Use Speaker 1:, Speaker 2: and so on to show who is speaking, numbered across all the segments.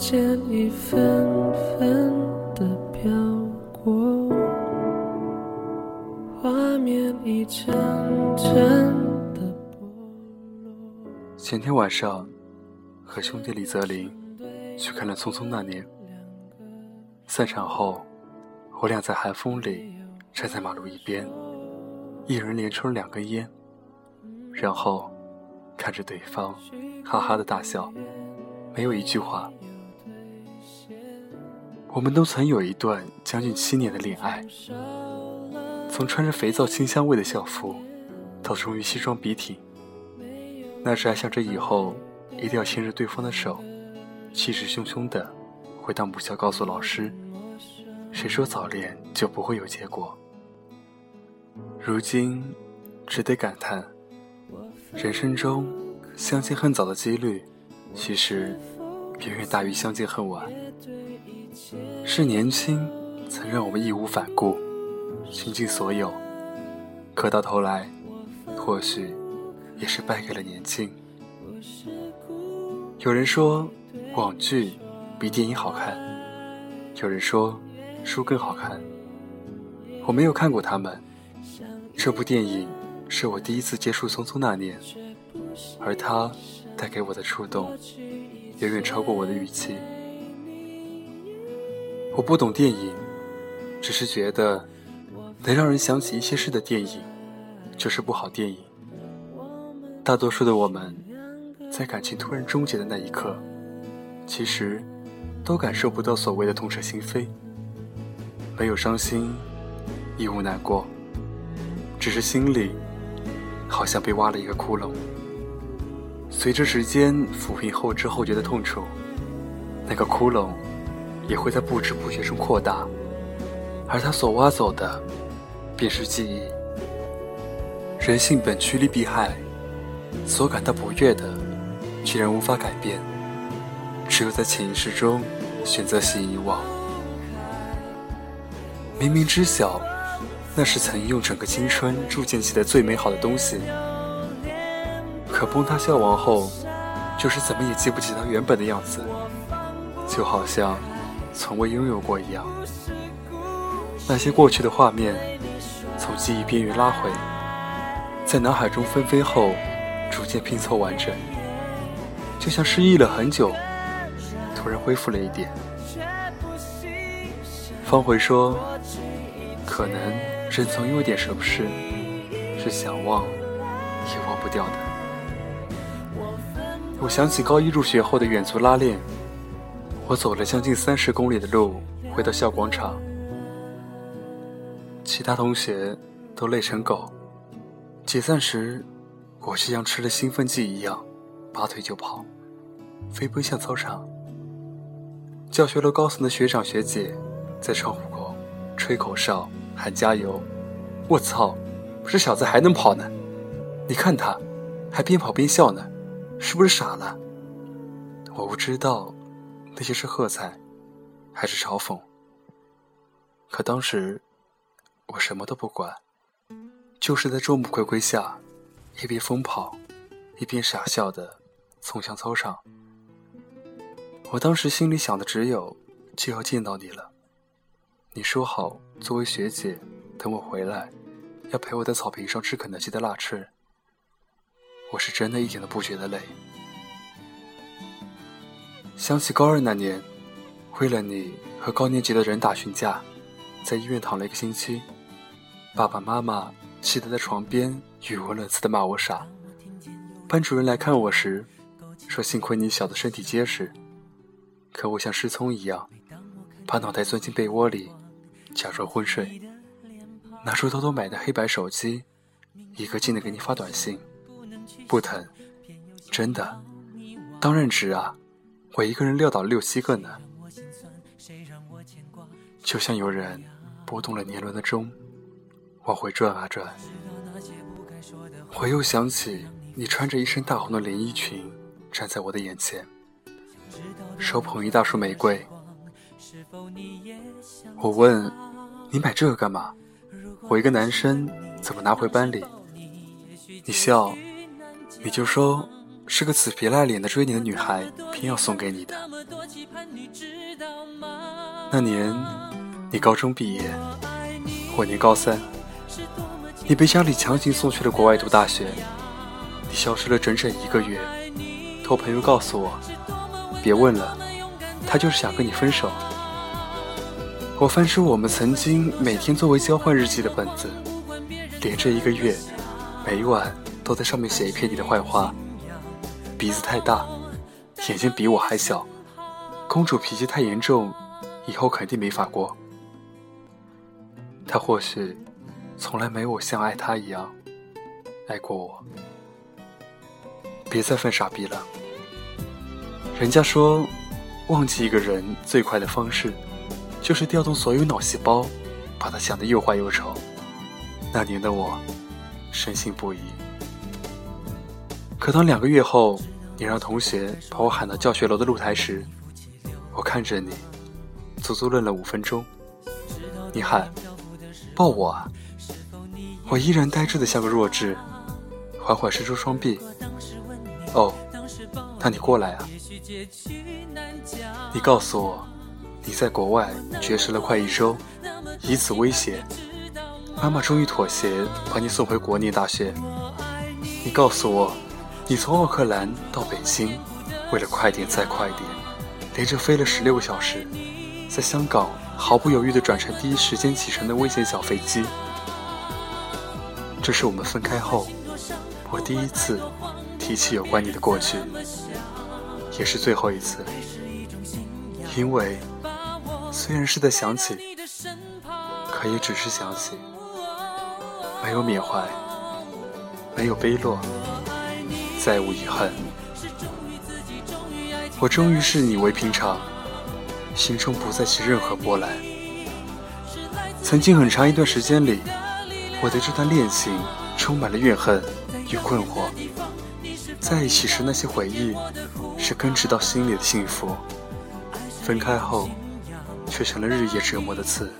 Speaker 1: 时间一分分的飘过，画面一帧帧的。
Speaker 2: 前天晚上，和兄弟李泽林去看了《匆匆那年》。散场后，我俩在寒风里站在马路一边，一人连抽了两根烟，然后看着对方，哈哈的大笑，没有一句话。我们都曾有一段将近七年的恋爱，从穿着肥皂清香味的校服，到终于西装笔挺。那时还想着以后一定要牵着对方的手，气势汹汹的回到母校告诉老师。谁说早恋就不会有结果？如今，只得感叹，人生中相见恨早的几率，其实远远大于相见恨晚。是年轻曾让我们义无反顾，倾尽所有，可到头来，或许也是败给了年轻。有人说网剧比电影好看，有人说书更好看。我没有看过他们。这部电影是我第一次接触《匆匆那年》，而它带给我的触动远远超过我的预期。我不懂电影，只是觉得能让人想起一些事的电影就是部好电影。大多数的我们，在感情突然终结的那一刻，其实都感受不到所谓的痛彻心扉，没有伤心，亦无难过。只是心里好像被挖了一个窟窿，随着时间抚平后知后觉的痛楚，那个窟窿也会在不知不觉中扩大，而他所挖走的便是记忆。人性本趋利避害，所感到不悦的，居然无法改变，只有在潜意识中选择性遗忘。明明知晓。那是曾用整个青春铸建起的最美好的东西，可崩塌消亡后，就是怎么也记不起它原本的样子，就好像从未拥有过一样。那些过去的画面，从记忆边缘拉回，在脑海中纷飞后，逐渐拼凑完整，就像失忆了很久，突然恢复了一点。方回说，可能。人总有点什么事是想忘也忘不掉的。我想起高一入学后的远足拉练，我走了将近三十公里的路回到校广场，其他同学都累成狗。解散时，我却像吃了兴奋剂一样，拔腿就跑，飞奔向操场。教学楼高层的学长学姐在窗户口吹口哨。喊加油！我操，这小子还能跑呢！你看他，还边跑边笑呢，是不是傻了？我不知道那些是喝彩，还是嘲讽。可当时我什么都不管，就是在众目睽睽下，一边疯跑，一边傻笑的冲向操场。我当时心里想的只有，就要见到你了。你说好，作为学姐，等我回来，要陪我在草坪上吃肯德基的辣翅。我是真的一点都不觉得累。想起高二那年，为了你和高年级的人打群架，在医院躺了一个星期，爸爸妈妈气得在床边语无伦次的骂我傻。班主任来看我时，说幸亏你小的身体结实，可我像失聪一样，把脑袋钻进被窝里。假装昏睡，拿出偷偷买的黑白手机，一个劲的给你发短信，不疼，真的，当然值啊！我一个人撂倒了六七个呢。就像有人拨动了年轮的钟，往回转啊转。我又想起你穿着一身大红的连衣裙，站在我的眼前，手捧一大束玫瑰。我问。你买这个干嘛？我一个男生怎么拿回班里？你笑，你就说是个死皮赖脸的追你的女孩偏要送给你的。那年你高中毕业，我念高三，你被家里强行送去了国外读大学，你消失了整整一个月，托朋友告诉我，别问了，他就是想跟你分手。我翻出我们曾经每天作为交换日记的本子，连着一个月，每晚都在上面写一篇你的坏话。鼻子太大，眼睛比我还小，公主脾气太严重，以后肯定没法过。他或许从来没有像爱他一样爱过我。别再犯傻逼了。人家说，忘记一个人最快的方式。就是调动所有脑细胞，把他想得又坏又丑。那年的我，深信不疑。可当两个月后，你让同学把我喊到教学楼的露台时，我看着你，足足愣了五分钟。你喊抱我啊！我依然呆滞的像个弱智，缓缓伸出双臂。哦，那你过来啊！你告诉我。你在国外绝食了快一周，以此威胁妈妈，终于妥协，把你送回国内大学。你告诉我，你从奥克兰到北京，为了快点再快点，连着飞了十六个小时，在香港毫不犹豫地转乘第一时间启程的危险小飞机。这是我们分开后，我第一次提起有关你的过去，也是最后一次，因为。虽然是在想起，可也只是想起，没有缅怀，没有悲落，再无遗憾。我终于视你为平常，心中不再起任何波澜。曾经很长一段时间里，我对这段恋情充满了怨恨与困惑。在一起时那些回忆，是根植到心里的幸福。分开后。却成了日夜折磨的刺。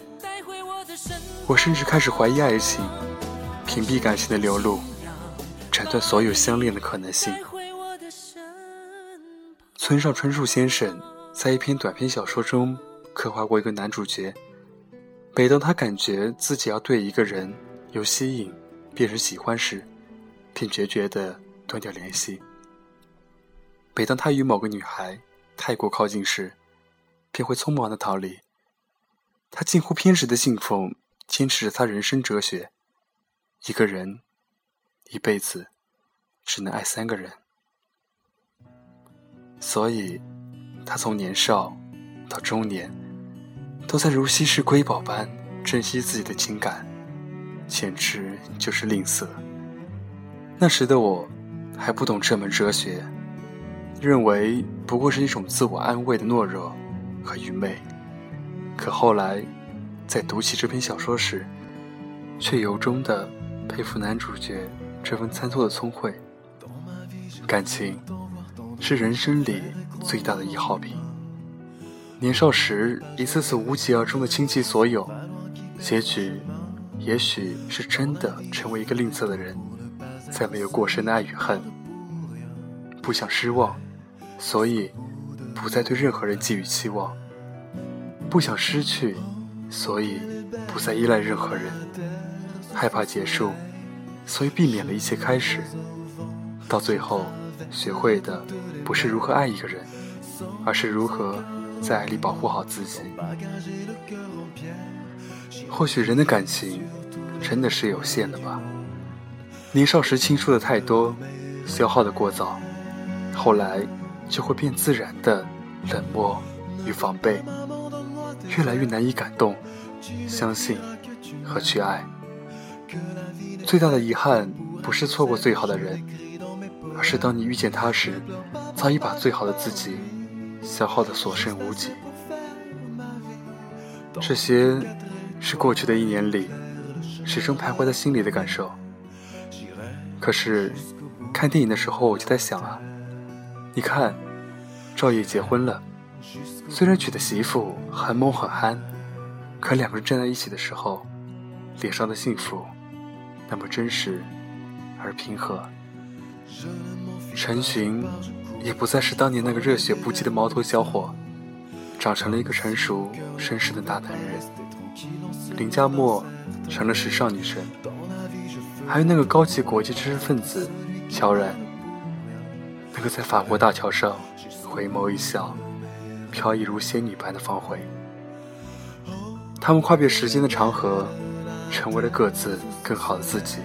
Speaker 2: 我甚至开始怀疑爱情，屏蔽感情的流露，斩断所有相恋的可能性。村上春树先生在一篇短篇小说中刻画过一个男主角，每当他感觉自己要对一个人由吸引变成喜欢时，便决绝的断掉联系；每当他与某个女孩太过靠近时，便会匆忙的逃离。他近乎偏执的信奉，坚持着他人生哲学：一个人一辈子只能爱三个人。所以，他从年少到中年，都在如稀世瑰宝般珍惜自己的情感，简直就是吝啬。那时的我还不懂这门哲学，认为不过是一种自我安慰的懦弱。和愚昧，可后来，在读起这篇小说时，却由衷的佩服男主角这份参透的聪慧。感情是人生里最大的易耗品。年少时一次次无疾而终的倾其所有，结局也许是真的成为一个吝啬的人，再没有过深的爱与恨。不想失望，所以。不再对任何人寄予期望，不想失去，所以不再依赖任何人，害怕结束，所以避免了一切开始。到最后，学会的不是如何爱一个人，而是如何在爱里保护好自己。或许人的感情真的是有限的吧。年少时倾诉的太多，消耗的过早，后来。就会变自然的冷漠与防备，越来越难以感动、相信和去爱。最大的遗憾不是错过最好的人，而是当你遇见他时，早已把最好的自己消耗的所剩无几。这些是过去的一年里始终徘徊在心里的感受。可是看电影的时候，我就在想啊。你看，赵烨结婚了，虽然娶的媳妇很猛很憨，可两个人站在一起的时候，脸上的幸福那么真实而平和。陈寻也不再是当年那个热血不羁的毛头小伙，长成了一个成熟绅士的大男人。林佳墨成了时尚女神，还有那个高级国际知识分子乔然，那个在法国大桥上回眸一笑、飘逸如仙女般的方茴。他们跨越时间的长河，成为了各自更好的自己。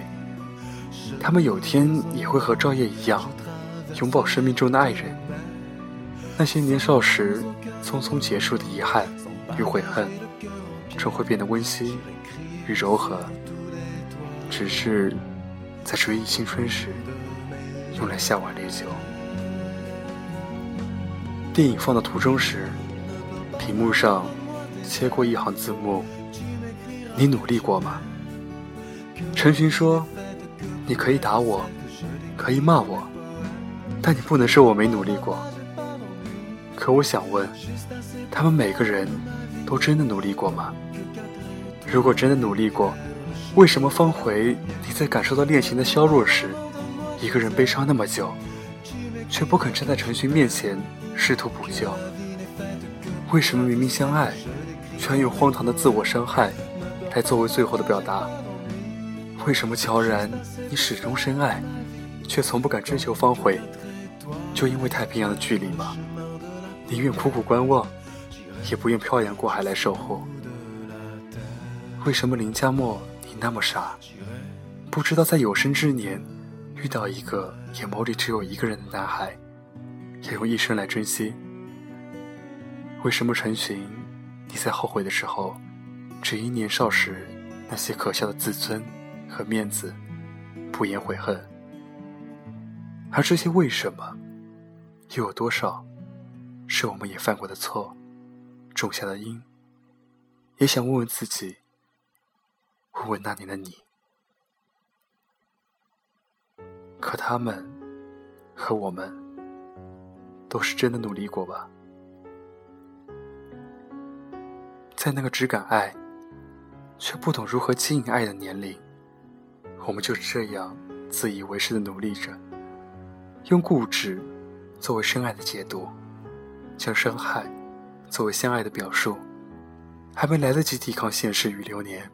Speaker 2: 他们有天也会和赵烨一样，拥抱生命中的爱人。那些年少时匆匆结束的遗憾与悔恨，终会变得温馨与柔和。只是在追忆青春时，用来下碗烈酒。电影放到途中时，屏幕上切过一行字幕：“你努力过吗？”陈寻说。你可以打我，可以骂我，但你不能说我没努力过。可我想问，他们每个人都真的努力过吗？如果真的努力过，为什么方回你在感受到恋情的削弱时，一个人悲伤那么久，却不肯站在陈寻面前试图补救？为什么明明相爱，却用荒唐的自我伤害来作为最后的表达？为什么乔然，你始终深爱，却从不敢追求方回？就因为太平洋的距离吗？宁愿苦苦观望，也不愿漂洋过海来守候。为什么林佳墨，你那么傻，不知道在有生之年遇到一个眼眸里只有一个人的男孩，要用一生来珍惜？为什么陈寻，你在后悔的时候，只因年少时那些可笑的自尊？和面子，不言悔恨。而这些为什么，又有多少，是我们也犯过的错，种下的因？也想问问自己，问问那年的你。可他们和我们，都是真的努力过吧？在那个只敢爱，却不懂如何经营爱的年龄。我们就是这样自以为是的努力着，用固执作为深爱的解读，将伤害作为相爱的表述，还没来得及抵抗现实与流年，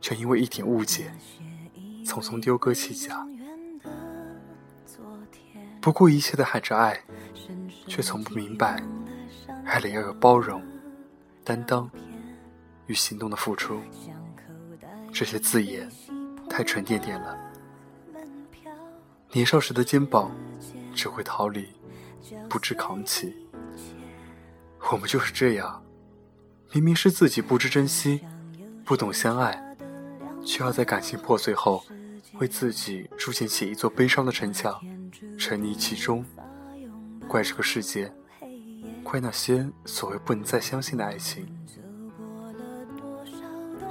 Speaker 2: 却因为一点误解，匆匆丢歌弃甲，不顾一切的喊着爱，却从不明白，爱里要有包容、担当与行动的付出，这些字眼。太沉甸甸了，年少时的肩膀只会逃离，不知扛起。我们就是这样，明明是自己不知珍惜，不懂相爱，却要在感情破碎后，为自己筑建起一座悲伤的城墙，沉溺其中，怪这个世界，怪那些所谓不能再相信的爱情。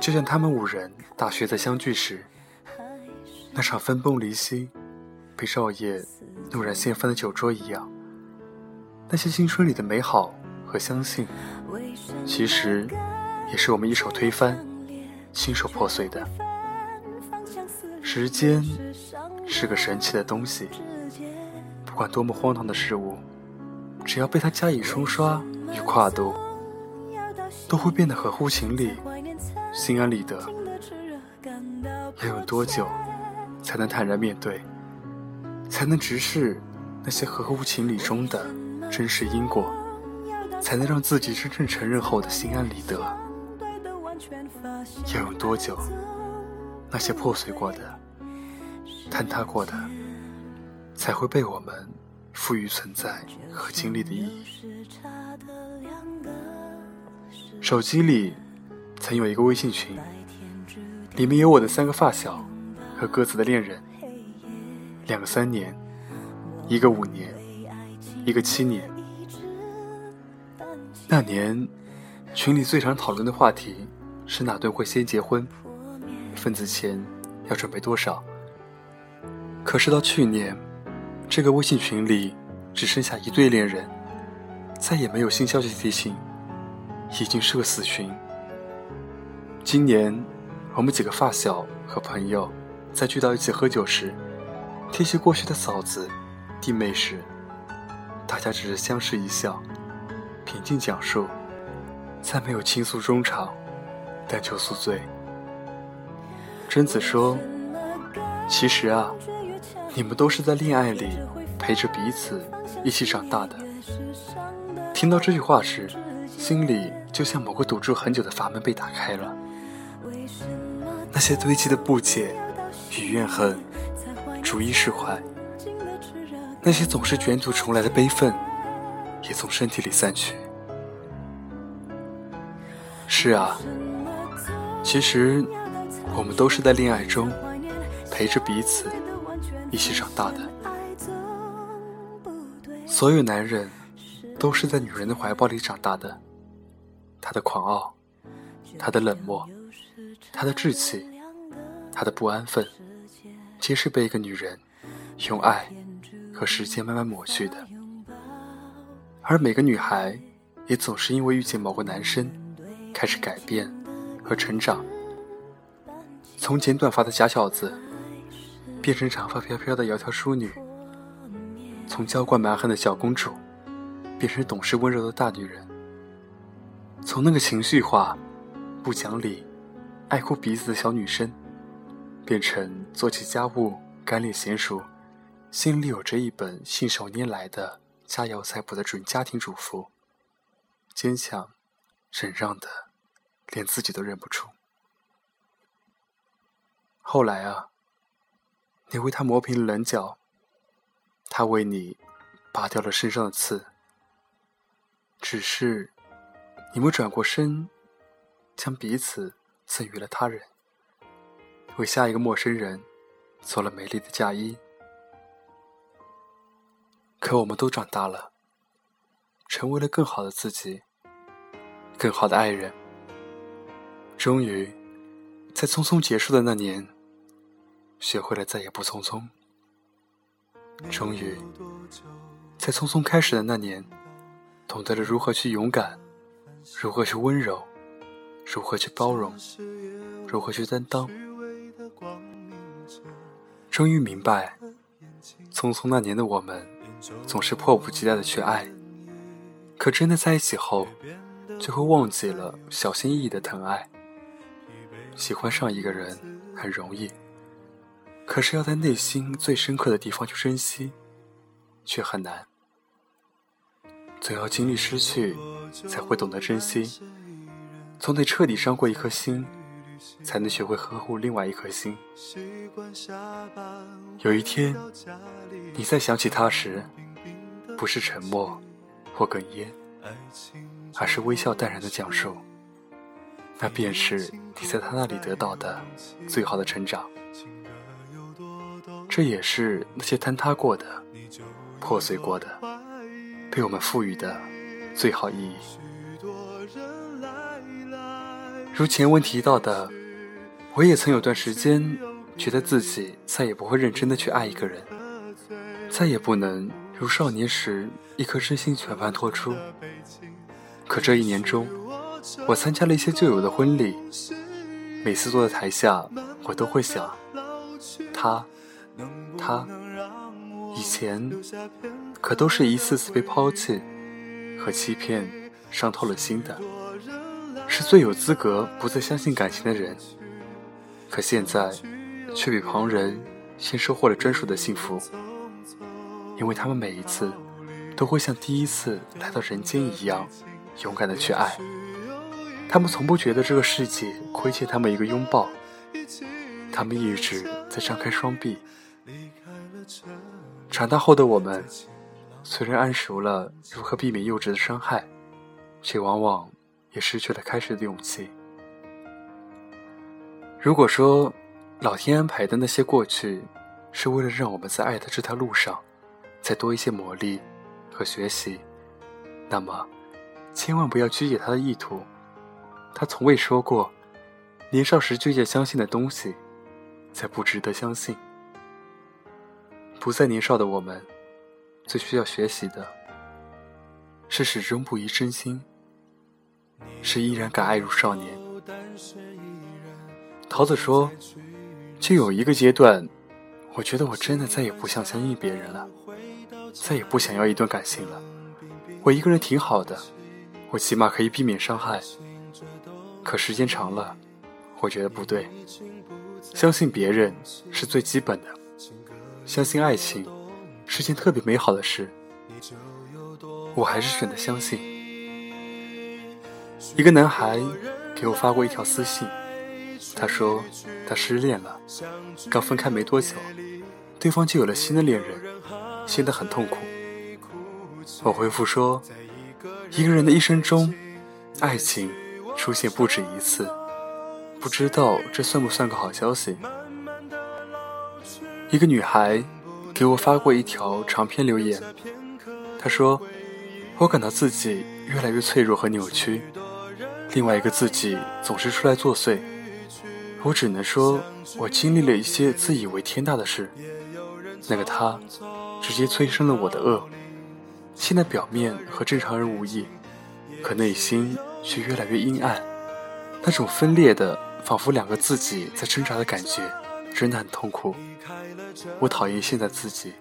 Speaker 2: 就像他们五人大学在相聚时。那场分崩离析，被少爷怒然掀翻的酒桌一样，那些青春里的美好和相信，其实也是我们一手推翻、亲手破碎的。时间是个神奇的东西，不管多么荒唐的事物，只要被它加以冲刷与跨度，都会变得合乎情理、心安理得。要用多久？才能坦然面对，才能直视那些合乎情理中的真实因果，才能让自己真正承认后的心安理得。要用多久？那些破碎过的、坍塌过的，才会被我们赋予存在和经历的意义。手机里曾有一个微信群，里面有我的三个发小。和各自的恋人，两个三年，一个五年，一个七年。那年，群里最常讨论的话题是哪对会先结婚，份子钱要准备多少。可是到去年，这个微信群里只剩下一对恋人，再也没有新消息提醒，已经是个死群。今年，我们几个发小和朋友。在聚到一起喝酒时，提起过去的嫂子、弟妹时，大家只是相视一笑，平静讲述再没有倾诉衷肠，但求宿醉。贞子说：“其实啊，你们都是在恋爱里陪着彼此一起长大的。”听到这句话时，心里就像某个堵住很久的阀门被打开了，那些堆积的不解与怨恨逐一释怀，那些总是卷土重来的悲愤也从身体里散去。是啊，其实。我们都是在恋爱中陪着彼此一起长大的。所有男人都是在女人的怀抱里长大的。他的狂傲，他的冷漠，他的志气，他的不安分，皆是被一个女人用爱和时间慢慢抹去的。而每个女孩也总是因为遇见某个男生，开始改变和成长。从剪短发的假小子，变成长发飘飘的窈窕淑女；从娇惯蛮横的小公主，变成懂事温柔的大女人；从那个情绪化、不讲理、爱哭鼻子的小女生，变成做起家务干练娴熟、心里有着一本信手拈来的佳肴菜谱的准家庭主妇，坚强、忍让的，连自己都认不出。后来啊，你为他磨平了棱角，他为你拔掉了身上的刺。只是，你们转过身，将彼此赠予了他人，为下一个陌生人做了美丽的嫁衣。可我们都长大了，成为了更好的自己，更好的爱人。终于，在匆匆结束的那年。学会了再也不匆匆。终于，在匆匆开始的那年，懂得了如何去勇敢，如何去温柔，如何去包容，如何去担当。终于明白，匆匆那年的我们，总是迫不及待的去爱，可真的在一起后，就会忘记了小心翼翼的疼爱。喜欢上一个人很容易。可是要在内心最深刻的地方去珍惜，却很难。总要经历失去，才会懂得珍惜；总得彻底伤过一颗心，才能学会呵护另外一颗心。有一天，你再想起他时，不是沉默或哽咽，而是微笑淡然的讲述，那便是你在他那里得到的最好的成长。这也是那些坍塌过的、破碎过的，被我们赋予的最好意义。如前文提到的，我也曾有段时间觉得自己再也不会认真的去爱一个人，再也不能如少年时一颗真心全盘托出。可这一年中，我参加了一些旧友的婚礼，每次坐在台下，我都会想，他。他以前可都是一次次被抛弃和欺骗伤透了心的，是最有资格不再相信感情的人。可现在却比旁人先收获了专属的幸福，因为他们每一次都会像第一次来到人间一样勇敢的去爱。他们从不觉得这个世界亏欠他们一个拥抱，他们一直在张开双臂。长大后的我们，虽然谙熟了如何避免幼稚的伤害，却往往也失去了开始的勇气。如果说老天安排的那些过去，是为了让我们在爱的这条路上再多一些磨砺和学习，那么千万不要曲解他的意图。他从未说过，年少时拒绝相信的东西，才不值得相信。不再年少的我们，最需要学习的是始终不移真心，是依然敢爱如少年。桃子说：“就有一个阶段，我觉得我真的再也不想相信别人了，再也不想要一段感情了。我一个人挺好的，我起码可以避免伤害。可时间长了，我觉得不对。相信别人是最基本的，相信爱情是件特别美好的事。我还是选择相信。一个男孩给我发过一条私信，他说他失恋了，刚分开没多久，对方就有了新的恋人，现在很痛苦。我回复说，一个人的一生中，爱情出现不止一次，不知道这算不算个好消息？一个女孩给我发过一条长篇留言，她说。我感到自己越来越脆弱和扭曲，另外一个自己总是出来作祟。我只能说，我经历了一些自以为天大的事。那个他，直接催生了我的恶。现在表面和正常人无异，可内心却越来越阴暗。那种分裂的，仿佛两个自己在挣扎的感觉，真的很痛苦。我讨厌现在自己，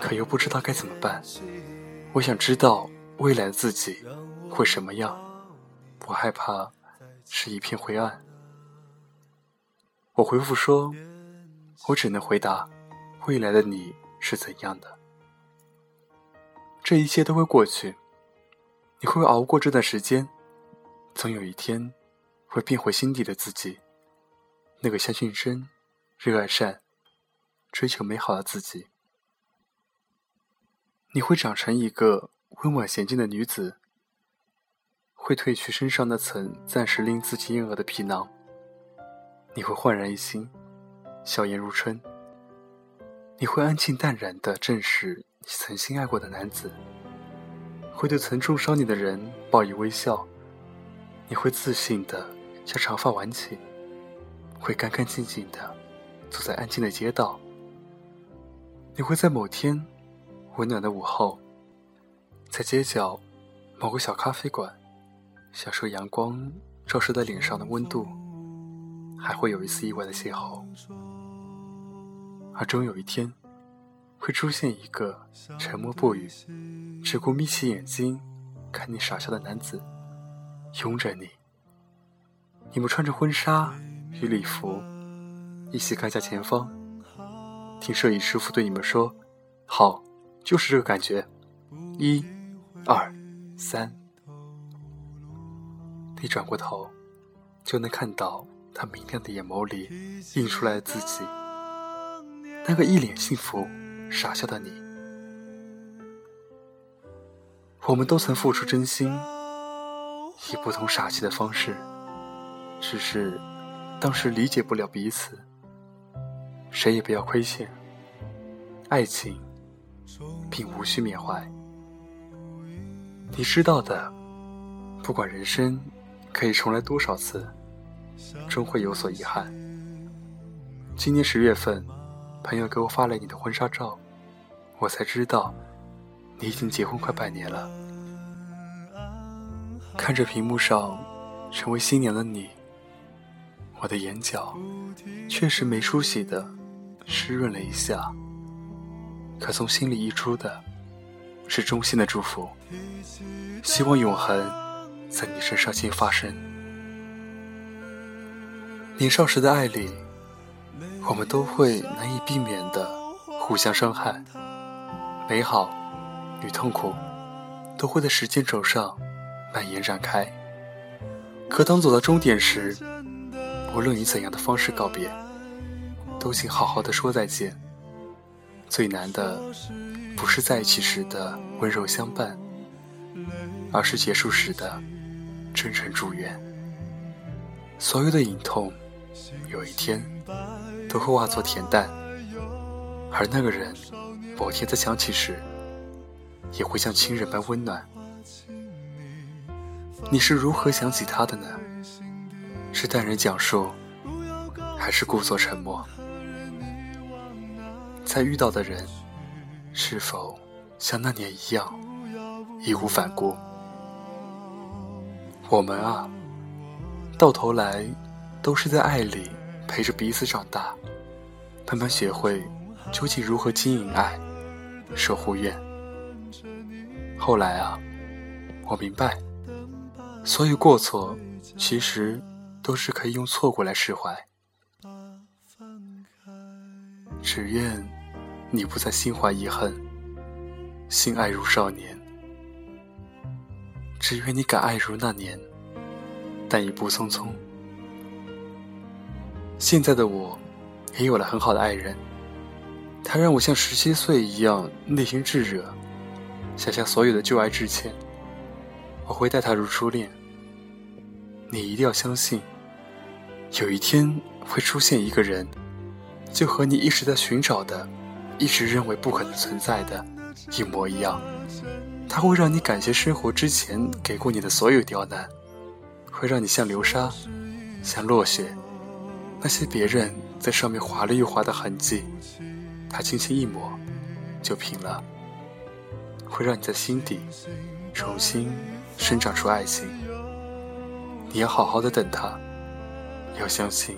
Speaker 2: 可又不知道该怎么办。我想知道未来的自己会什么样，我害怕是一片灰暗。我回复说，我只能回答未来的你是怎样的。这一切都会过去，你会熬过这段时间，总有一天会变回心底的自己，那个相信真、热爱善、追求美好的自己。你会长成一个温婉娴静的女子，会褪去身上那层暂时令自己厌恶的皮囊。你会焕然一新，笑颜如春。你会安静淡然地正视你曾经爱过的男子，会对曾重伤你的人报以微笑。你会自信地将长发挽起，会干干净净地走在安静的街道。你会在某天。温暖的午后，在街角某个小咖啡馆，享受阳光照射在脸上的温度，还会有一丝意外的邂逅。而终有一天，会出现一个沉默不语、只顾眯起眼睛看你傻笑的男子，拥着你。你们穿着婚纱与礼服，一起看向前方，听摄影师傅对你们说：“好。”就是这个感觉，一、二、三，你转过头，就能看到他明亮的眼眸里映出来的自己，那个一脸幸福、傻笑的你。我们都曾付出真心，以不同傻气的方式，只是当时理解不了彼此，谁也不要亏欠，爱情。并无需缅怀。你知道的，不管人生可以重来多少次，终会有所遗憾。今年十月份，朋友给我发来你的婚纱照，我才知道你已经结婚快半年了。看着屏幕上成为新娘的你，我的眼角确实没出息的湿润了一下。可从心里溢出的，是衷心的祝福，希望永恒在你身上先发生。年少时的爱里，我们都会难以避免的互相伤害，美好与痛苦都会在时间轴上蔓延展开。可当走到终点时，无论以怎样的方式告别，都请好好的说再见。最难的，不是在一起时的温柔相伴，而是结束时的真诚祝愿。所有的隐痛，有一天都会化作恬淡，而那个人，某天再想起时，也会像亲人般温暖。你是如何想起他的呢？是淡然讲述，还是故作沉默？再遇到的人，是否像那年一样义无反顾？我们啊，到头来都是在爱里陪着彼此长大，慢慢学会究竟如何经营爱、守护愿。后来啊，我明白，所有过错，其实都是可以用错过来释怀。只愿你不再心怀遗恨，心爱如少年。只愿你敢爱如那年，但已不匆匆。现在的我，也有了很好的爱人，他让我像十七岁一样内心炙热，想向所有的旧爱致歉。我会待他如初恋。你一定要相信，有一天会出现一个人，就和你一直在寻找的、一直认为不可能存在的，一模一样。他会让你感谢生活之前给过你的所有刁难，会让你像流沙，像落雪，那些别人在上面划了又划的痕迹，他轻轻一抹，就平了。会让你在心底重新生长出爱情。你要好好的等他，要相信，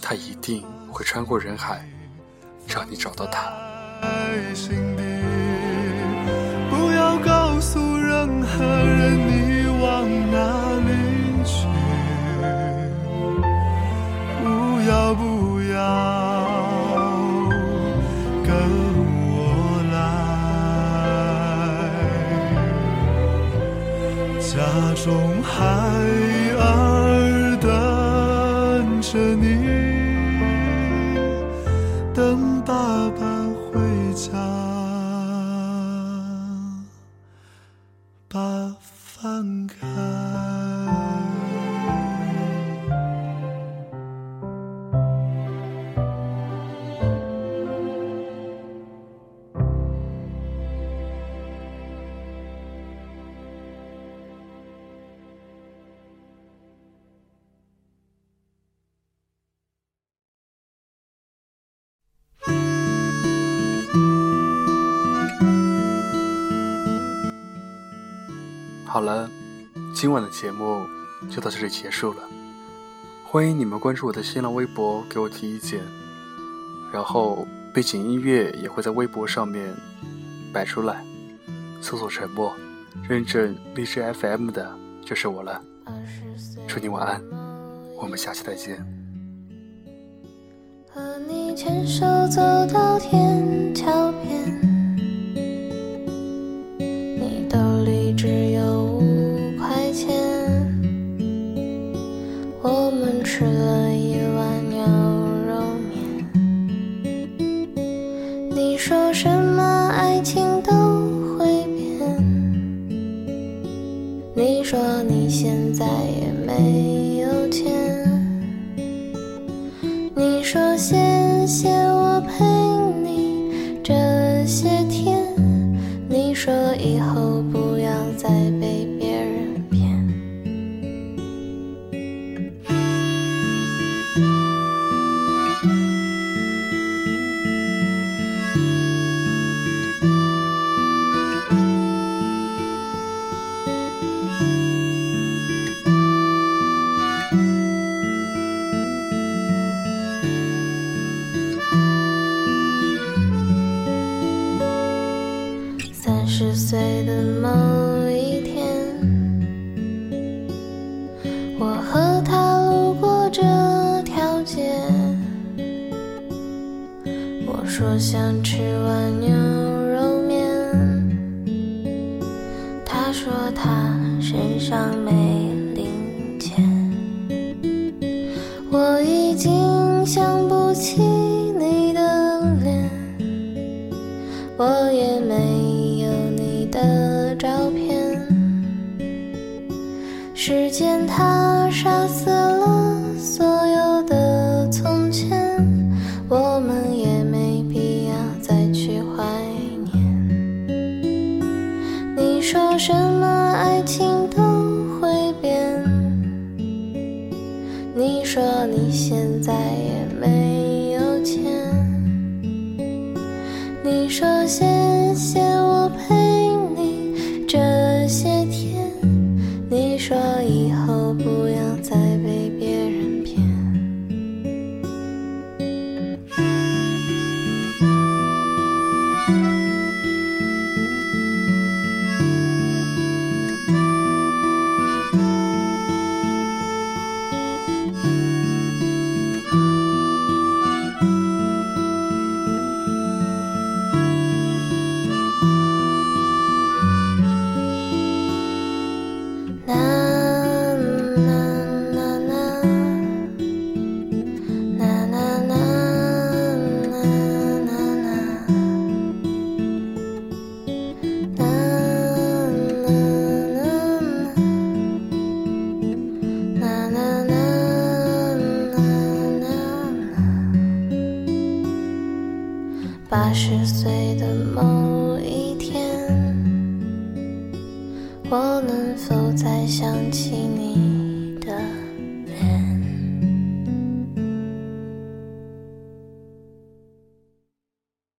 Speaker 2: 他一定会穿过人海，让你找到他。
Speaker 1: 何人你往哪里去，不要不要跟我来，家中还
Speaker 2: 好了，今晚的节目就到这里结束了。欢迎你们关注我的新浪微博，给我提意见。然后背景音乐也会在微博上面摆出来，搜索“沉默”，认证荔枝 FM 的就是我了。祝你晚安，我们下期再见。
Speaker 3: 和你牵手走到天桥边。说上没